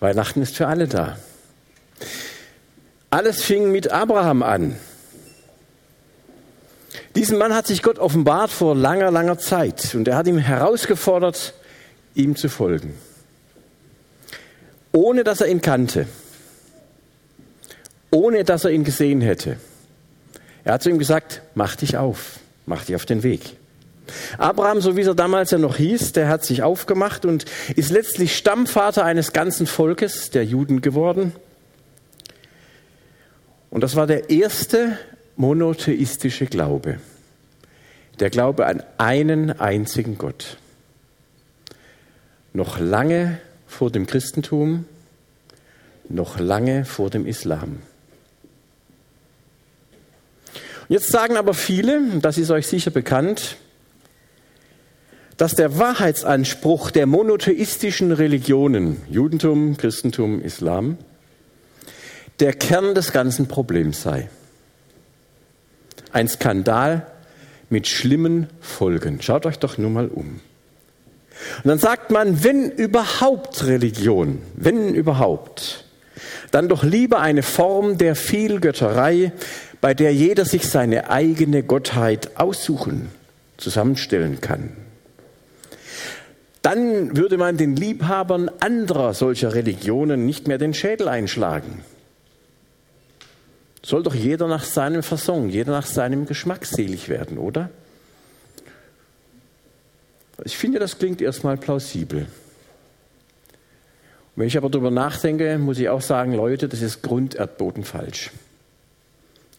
Weihnachten ist für alle da. Alles fing mit Abraham an. Diesen Mann hat sich Gott offenbart vor langer, langer Zeit und er hat ihm herausgefordert, ihm zu folgen. Ohne dass er ihn kannte, ohne dass er ihn gesehen hätte. Er hat zu ihm gesagt, mach dich auf, mach dich auf den Weg. Abraham, so wie er damals ja noch hieß, der hat sich aufgemacht und ist letztlich Stammvater eines ganzen Volkes, der Juden geworden. Und das war der erste monotheistische Glaube. Der Glaube an einen einzigen Gott. Noch lange vor dem Christentum, noch lange vor dem Islam. Jetzt sagen aber viele, das ist euch sicher bekannt, dass der Wahrheitsanspruch der monotheistischen Religionen, Judentum, Christentum, Islam, der Kern des ganzen Problems sei. Ein Skandal mit schlimmen Folgen. Schaut euch doch nur mal um. Und dann sagt man, wenn überhaupt Religion, wenn überhaupt, dann doch lieber eine Form der Vielgötterei, bei der jeder sich seine eigene Gottheit aussuchen, zusammenstellen kann dann würde man den Liebhabern anderer solcher Religionen nicht mehr den Schädel einschlagen. Soll doch jeder nach seinem Fasson, jeder nach seinem Geschmack selig werden, oder? Ich finde, das klingt erstmal plausibel. wenn ich aber darüber nachdenke, muss ich auch sagen, Leute, das ist grunderdboten falsch.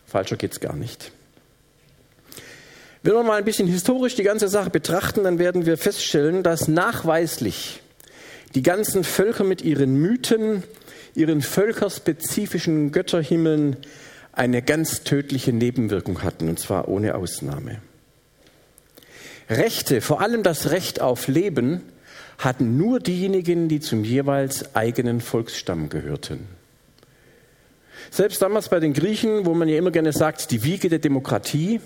Falscher geht es gar nicht. Wenn wir mal ein bisschen historisch die ganze Sache betrachten, dann werden wir feststellen, dass nachweislich die ganzen Völker mit ihren Mythen, ihren völkerspezifischen Götterhimmeln eine ganz tödliche Nebenwirkung hatten, und zwar ohne Ausnahme. Rechte, vor allem das Recht auf Leben, hatten nur diejenigen, die zum jeweils eigenen Volksstamm gehörten. Selbst damals bei den Griechen, wo man ja immer gerne sagt, die Wiege der Demokratie,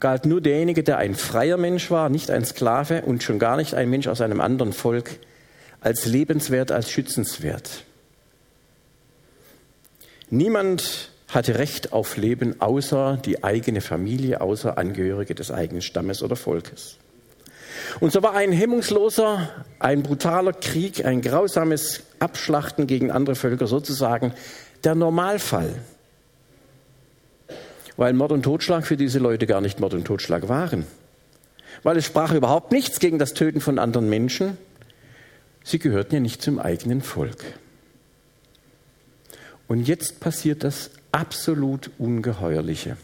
galt nur derjenige, der ein freier Mensch war, nicht ein Sklave und schon gar nicht ein Mensch aus einem anderen Volk, als lebenswert, als schützenswert. Niemand hatte Recht auf Leben außer die eigene Familie, außer Angehörige des eigenen Stammes oder Volkes. Und so war ein hemmungsloser, ein brutaler Krieg, ein grausames Abschlachten gegen andere Völker sozusagen der Normalfall weil Mord und Totschlag für diese Leute gar nicht Mord und Totschlag waren. Weil es sprach überhaupt nichts gegen das Töten von anderen Menschen. Sie gehörten ja nicht zum eigenen Volk. Und jetzt passiert das absolut Ungeheuerliche.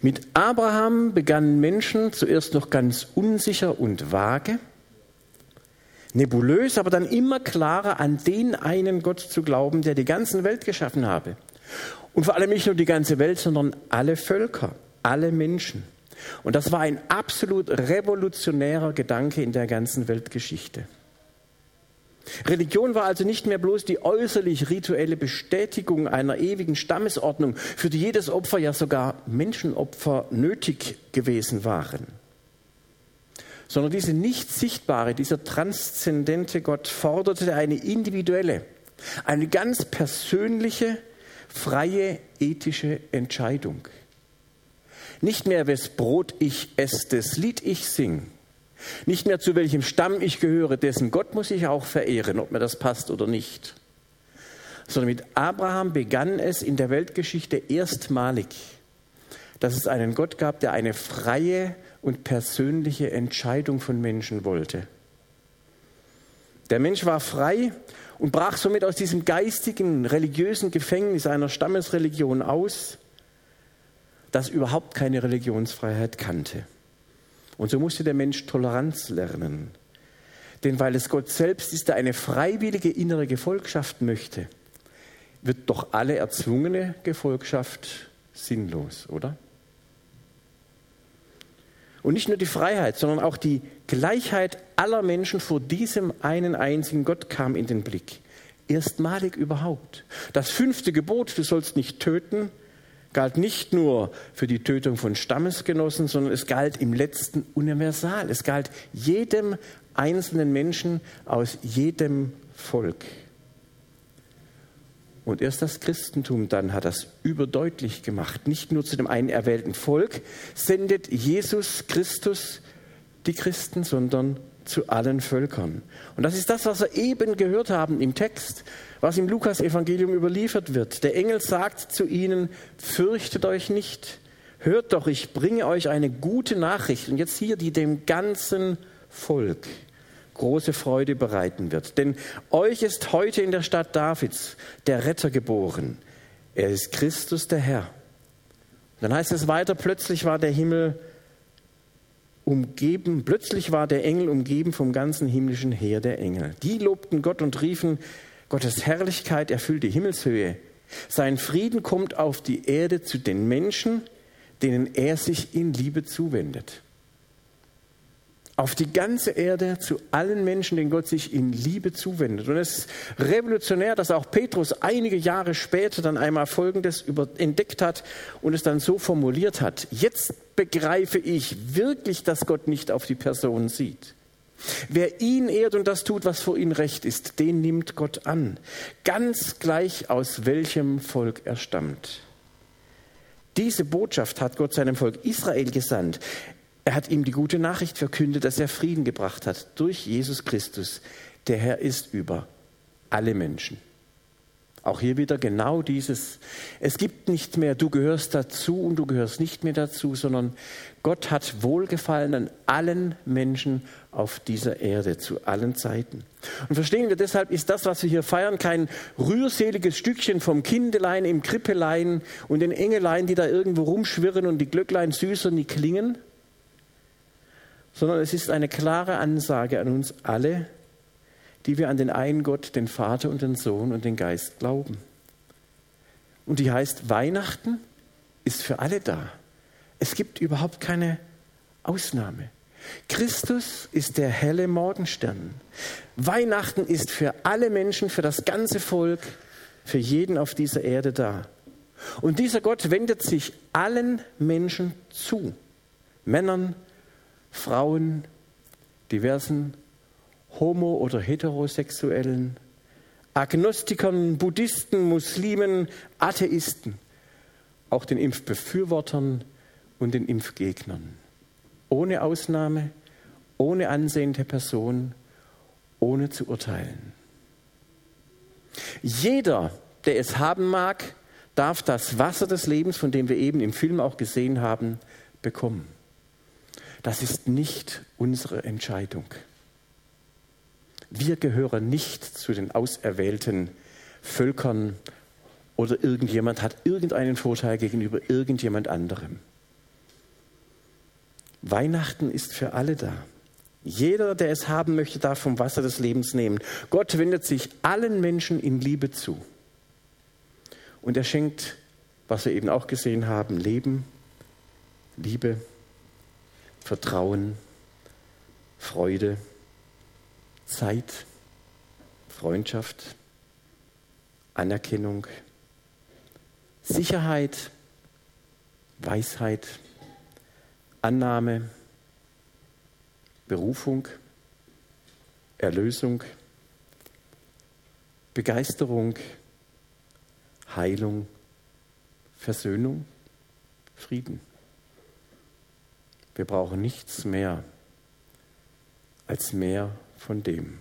Mit Abraham begannen Menschen zuerst noch ganz unsicher und vage, nebulös, aber dann immer klarer an den einen Gott zu glauben, der die ganze Welt geschaffen habe. Und vor allem nicht nur die ganze Welt, sondern alle Völker, alle Menschen. Und das war ein absolut revolutionärer Gedanke in der ganzen Weltgeschichte. Religion war also nicht mehr bloß die äußerlich rituelle Bestätigung einer ewigen Stammesordnung, für die jedes Opfer ja sogar Menschenopfer nötig gewesen waren, sondern diese nicht sichtbare, dieser transzendente Gott forderte eine individuelle, eine ganz persönliche freie ethische Entscheidung. Nicht mehr, wes Brot ich esse, das Lied ich sing. Nicht mehr, zu welchem Stamm ich gehöre, dessen Gott muss ich auch verehren, ob mir das passt oder nicht. Sondern mit Abraham begann es in der Weltgeschichte erstmalig, dass es einen Gott gab, der eine freie und persönliche Entscheidung von Menschen wollte. Der Mensch war frei und brach somit aus diesem geistigen, religiösen Gefängnis einer Stammesreligion aus, das überhaupt keine Religionsfreiheit kannte. Und so musste der Mensch Toleranz lernen. Denn weil es Gott selbst ist, der eine freiwillige innere Gefolgschaft möchte, wird doch alle erzwungene Gefolgschaft sinnlos, oder? Und nicht nur die Freiheit, sondern auch die Gleichheit aller Menschen vor diesem einen einzigen Gott kam in den Blick. Erstmalig überhaupt. Das fünfte Gebot, du sollst nicht töten, galt nicht nur für die Tötung von Stammesgenossen, sondern es galt im letzten universal. Es galt jedem einzelnen Menschen aus jedem Volk. Und erst das Christentum dann hat das überdeutlich gemacht. Nicht nur zu dem einen erwählten Volk sendet Jesus Christus die Christen, sondern zu allen Völkern. Und das ist das, was wir eben gehört haben im Text, was im Lukas-Evangelium überliefert wird. Der Engel sagt zu ihnen, fürchtet euch nicht, hört doch, ich bringe euch eine gute Nachricht. Und jetzt hier, die dem ganzen Volk große Freude bereiten wird. Denn euch ist heute in der Stadt Davids der Retter geboren. Er ist Christus der Herr. Dann heißt es weiter, plötzlich war der Himmel umgeben, plötzlich war der Engel umgeben vom ganzen himmlischen Heer der Engel. Die lobten Gott und riefen, Gottes Herrlichkeit erfüllt die Himmelshöhe. Sein Frieden kommt auf die Erde zu den Menschen, denen er sich in Liebe zuwendet auf die ganze Erde zu allen Menschen, denen Gott sich in Liebe zuwendet. Und es ist revolutionär, dass auch Petrus einige Jahre später dann einmal Folgendes entdeckt hat und es dann so formuliert hat. Jetzt begreife ich wirklich, dass Gott nicht auf die Person sieht. Wer ihn ehrt und das tut, was vor ihm recht ist, den nimmt Gott an. Ganz gleich aus welchem Volk er stammt. Diese Botschaft hat Gott seinem Volk Israel gesandt. Er hat ihm die gute Nachricht verkündet, dass er Frieden gebracht hat durch Jesus Christus. Der Herr ist über alle Menschen. Auch hier wieder genau dieses, es gibt nicht mehr, du gehörst dazu und du gehörst nicht mehr dazu, sondern Gott hat Wohlgefallen an allen Menschen auf dieser Erde zu allen Zeiten. Und verstehen wir, deshalb ist das, was wir hier feiern, kein rührseliges Stückchen vom Kindelein im Krippelein und den Engelein, die da irgendwo rumschwirren und die Glöcklein süß und die klingen, sondern es ist eine klare Ansage an uns alle, die wir an den einen Gott, den Vater und den Sohn und den Geist glauben. Und die heißt, Weihnachten ist für alle da. Es gibt überhaupt keine Ausnahme. Christus ist der helle Morgenstern. Weihnachten ist für alle Menschen, für das ganze Volk, für jeden auf dieser Erde da. Und dieser Gott wendet sich allen Menschen zu. Männern, Frauen, diversen homo- oder heterosexuellen, Agnostikern, Buddhisten, Muslimen, Atheisten, auch den Impfbefürwortern und den Impfgegnern. Ohne Ausnahme, ohne Ansehen der Person, ohne zu urteilen. Jeder, der es haben mag, darf das Wasser des Lebens, von dem wir eben im Film auch gesehen haben, bekommen. Das ist nicht unsere Entscheidung. Wir gehören nicht zu den auserwählten Völkern oder irgendjemand hat irgendeinen Vorteil gegenüber irgendjemand anderem. Weihnachten ist für alle da. Jeder, der es haben möchte, darf vom Wasser des Lebens nehmen. Gott wendet sich allen Menschen in Liebe zu. Und er schenkt, was wir eben auch gesehen haben, Leben, Liebe, Vertrauen, Freude, Zeit, Freundschaft, Anerkennung, Sicherheit, Weisheit, Annahme, Berufung, Erlösung, Begeisterung, Heilung, Versöhnung, Frieden. Wir brauchen nichts mehr als mehr von dem.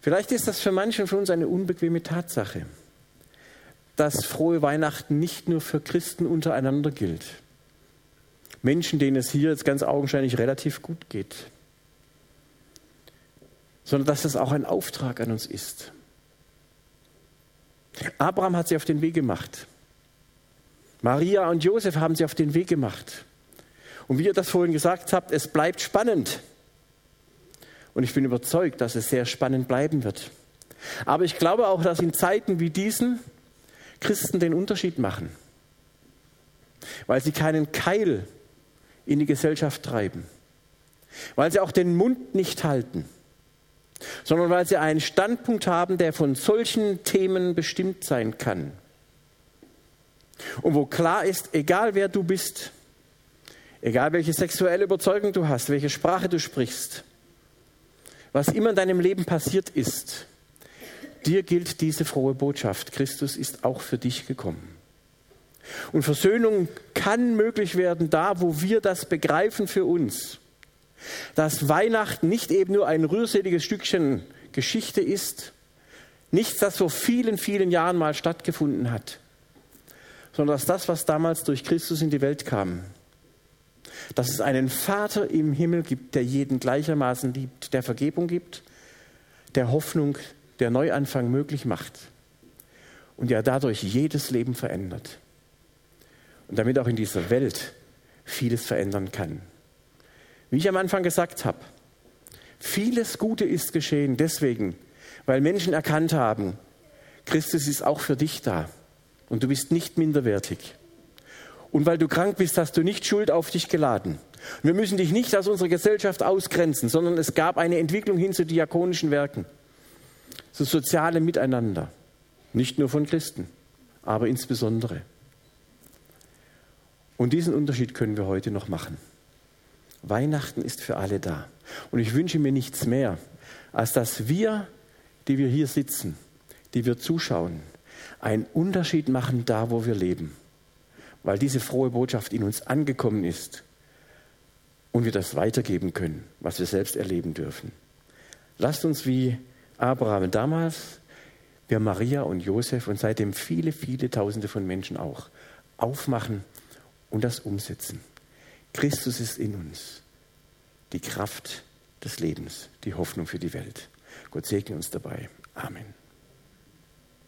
Vielleicht ist das für manchen von uns eine unbequeme Tatsache, dass frohe Weihnachten nicht nur für Christen untereinander gilt. Menschen, denen es hier jetzt ganz augenscheinlich relativ gut geht, sondern dass das auch ein Auftrag an uns ist. Abraham hat sie auf den Weg gemacht. Maria und Josef haben sie auf den Weg gemacht. Und wie ihr das vorhin gesagt habt, es bleibt spannend. Und ich bin überzeugt, dass es sehr spannend bleiben wird. Aber ich glaube auch, dass in Zeiten wie diesen Christen den Unterschied machen, weil sie keinen Keil in die Gesellschaft treiben, weil sie auch den Mund nicht halten, sondern weil sie einen Standpunkt haben, der von solchen Themen bestimmt sein kann. Und wo klar ist, egal wer du bist, egal welche sexuelle Überzeugung du hast, welche Sprache du sprichst, Was immer in deinem Leben passiert ist, dir gilt diese frohe Botschaft. Christus ist auch für dich gekommen. Und Versöhnung kann möglich werden da, wo wir das begreifen für uns. Dass Weihnachten nicht eben nur ein rührseliges Stückchen Geschichte ist, nichts, das vor vielen, vielen Jahren mal stattgefunden hat, sondern dass das, was damals durch Christus in die Welt kam, dass es einen Vater im Himmel gibt, der jeden gleichermaßen liebt, der Vergebung gibt, der Hoffnung, der Neuanfang möglich macht und der dadurch jedes Leben verändert und damit auch in dieser Welt vieles verändern kann. Wie ich am Anfang gesagt habe, vieles Gute ist geschehen deswegen, weil Menschen erkannt haben, Christus ist auch für dich da und du bist nicht minderwertig. Und weil du krank bist, hast du nicht Schuld auf dich geladen. Wir müssen dich nicht aus unserer Gesellschaft ausgrenzen, sondern es gab eine Entwicklung hin zu diakonischen Werken, zu sozialem Miteinander. Nicht nur von Christen, aber insbesondere. Und diesen Unterschied können wir heute noch machen. Weihnachten ist für alle da. Und ich wünsche mir nichts mehr, als dass wir, die wir hier sitzen, die wir zuschauen, einen Unterschied machen da, wo wir leben. Weil diese frohe Botschaft in uns angekommen ist und wir das weitergeben können, was wir selbst erleben dürfen. Lasst uns wie Abraham damals, wir Maria und Josef und seitdem viele, viele Tausende von Menschen auch aufmachen und das umsetzen. Christus ist in uns, die Kraft des Lebens, die Hoffnung für die Welt. Gott segne uns dabei. Amen.